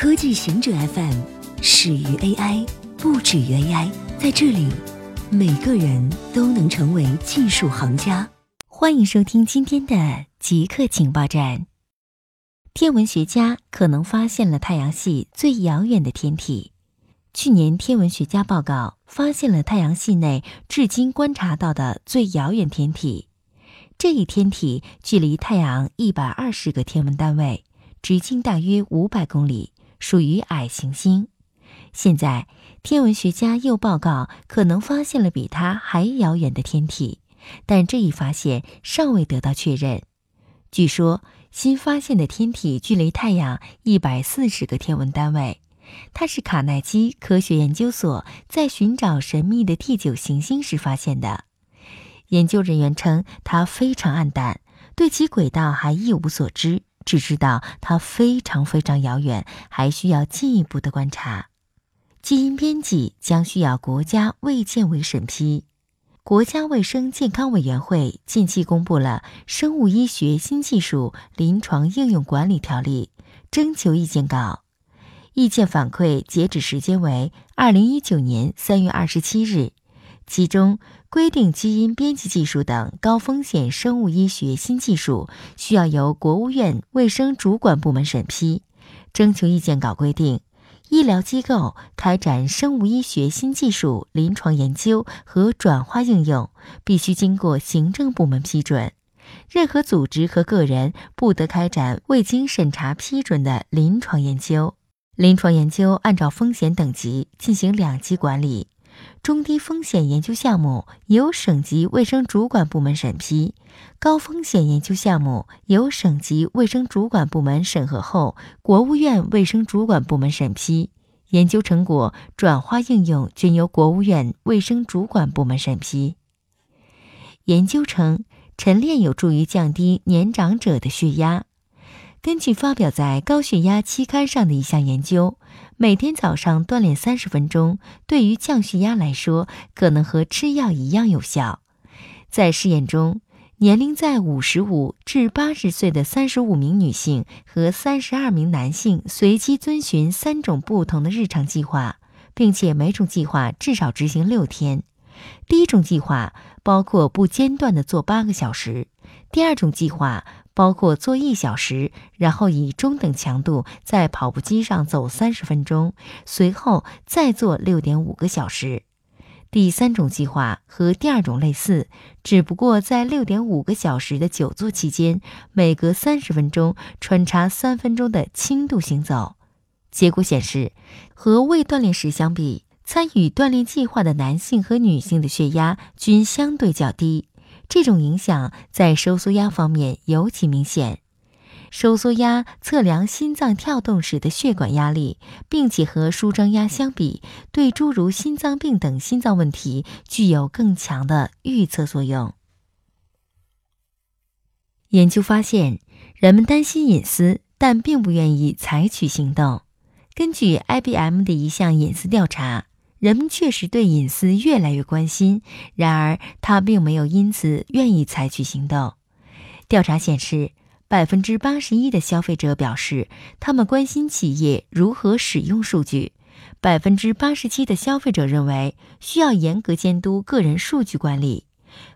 科技行者 FM 始于 AI，不止于 AI。在这里，每个人都能成为技术行家。欢迎收听今天的极客情报站。天文学家可能发现了太阳系最遥远的天体。去年，天文学家报告发现了太阳系内至今观察到的最遥远天体。这一天体距离太阳一百二十个天文单位，直径大约五百公里，属于矮行星。现在，天文学家又报告可能发现了比它还遥远的天体，但这一发现尚未得到确认。据说，新发现的天体距离太阳一百四十个天文单位。它是卡耐基科学研究所在寻找神秘的第九行星时发现的。研究人员称，它非常暗淡，对其轨道还一无所知，只知道它非常非常遥远，还需要进一步的观察。基因编辑将需要国家卫健委审批。国家卫生健康委员会近期公布了《生物医学新技术临床应用管理条例》征求意见稿。意见反馈截止时间为二零一九年三月二十七日，其中规定基因编辑技术等高风险生物医学新技术需要由国务院卫生主管部门审批。征求意见稿规定，医疗机构开展生物医学新技术临床研究和转化应用，必须经过行政部门批准。任何组织和个人不得开展未经审查批准的临床研究。临床研究按照风险等级进行两级管理，中低风险研究项目由省级卫生主管部门审批，高风险研究项目由省级卫生主管部门审核后，国务院卫生主管部门审批，研究成果转化应用均由国务院卫生主管部门审批。研究称，晨练有助于降低年长者的血压。根据发表在《高血压》期刊上的一项研究，每天早上锻炼三十分钟，对于降血压来说，可能和吃药一样有效。在试验中，年龄在五十五至八十岁的三十五名女性和三十二名男性随机遵循三种不同的日常计划，并且每种计划至少执行六天。第一种计划包括不间断的做八个小时，第二种计划。包括做一小时，然后以中等强度在跑步机上走三十分钟，随后再做六点五个小时。第三种计划和第二种类似，只不过在六点五个小时的久坐期间，每隔三十分钟穿插三分钟的轻度行走。结果显示，和未锻炼时相比，参与锻炼计划的男性和女性的血压均相对较低。这种影响在收缩压方面尤其明显。收缩压测量心脏跳动时的血管压力，并且和舒张压相比，对诸如心脏病等心脏问题具有更强的预测作用。研究发现，人们担心隐私，但并不愿意采取行动。根据 IBM 的一项隐私调查。人们确实对隐私越来越关心，然而他并没有因此愿意采取行动。调查显示，百分之八十一的消费者表示他们关心企业如何使用数据，百分之八十七的消费者认为需要严格监督个人数据管理，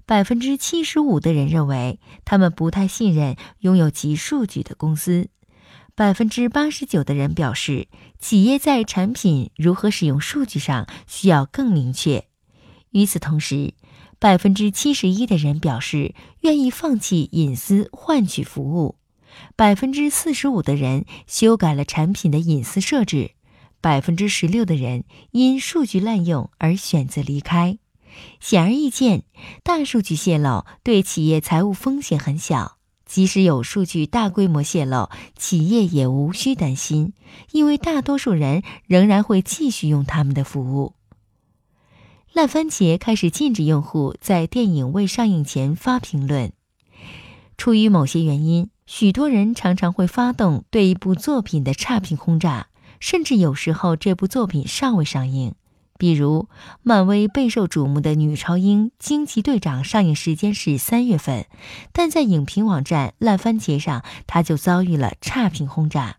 百分之七十五的人认为他们不太信任拥有其数据的公司。百分之八十九的人表示，企业在产品如何使用数据上需要更明确。与此同时，百分之七十一的人表示愿意放弃隐私换取服务。百分之四十五的人修改了产品的隐私设置。百分之十六的人因数据滥用而选择离开。显而易见，大数据泄露对企业财务风险很小。即使有数据大规模泄露，企业也无需担心，因为大多数人仍然会继续用他们的服务。烂番茄开始禁止用户在电影未上映前发评论。出于某些原因，许多人常常会发动对一部作品的差评轰炸，甚至有时候这部作品尚未上映。比如，漫威备受瞩目的女超英惊奇队长上映时间是三月份，但在影评网站烂番茄上，它就遭遇了差评轰炸。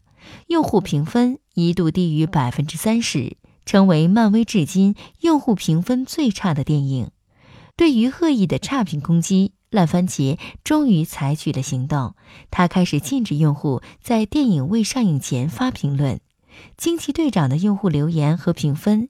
用户评分一度低于百分之三十，成为漫威至今用户评分最差的电影。对于恶意的差评攻击，烂番茄终于采取了行动，他开始禁止用户在电影未上映前发评论。惊奇队长的用户留言和评分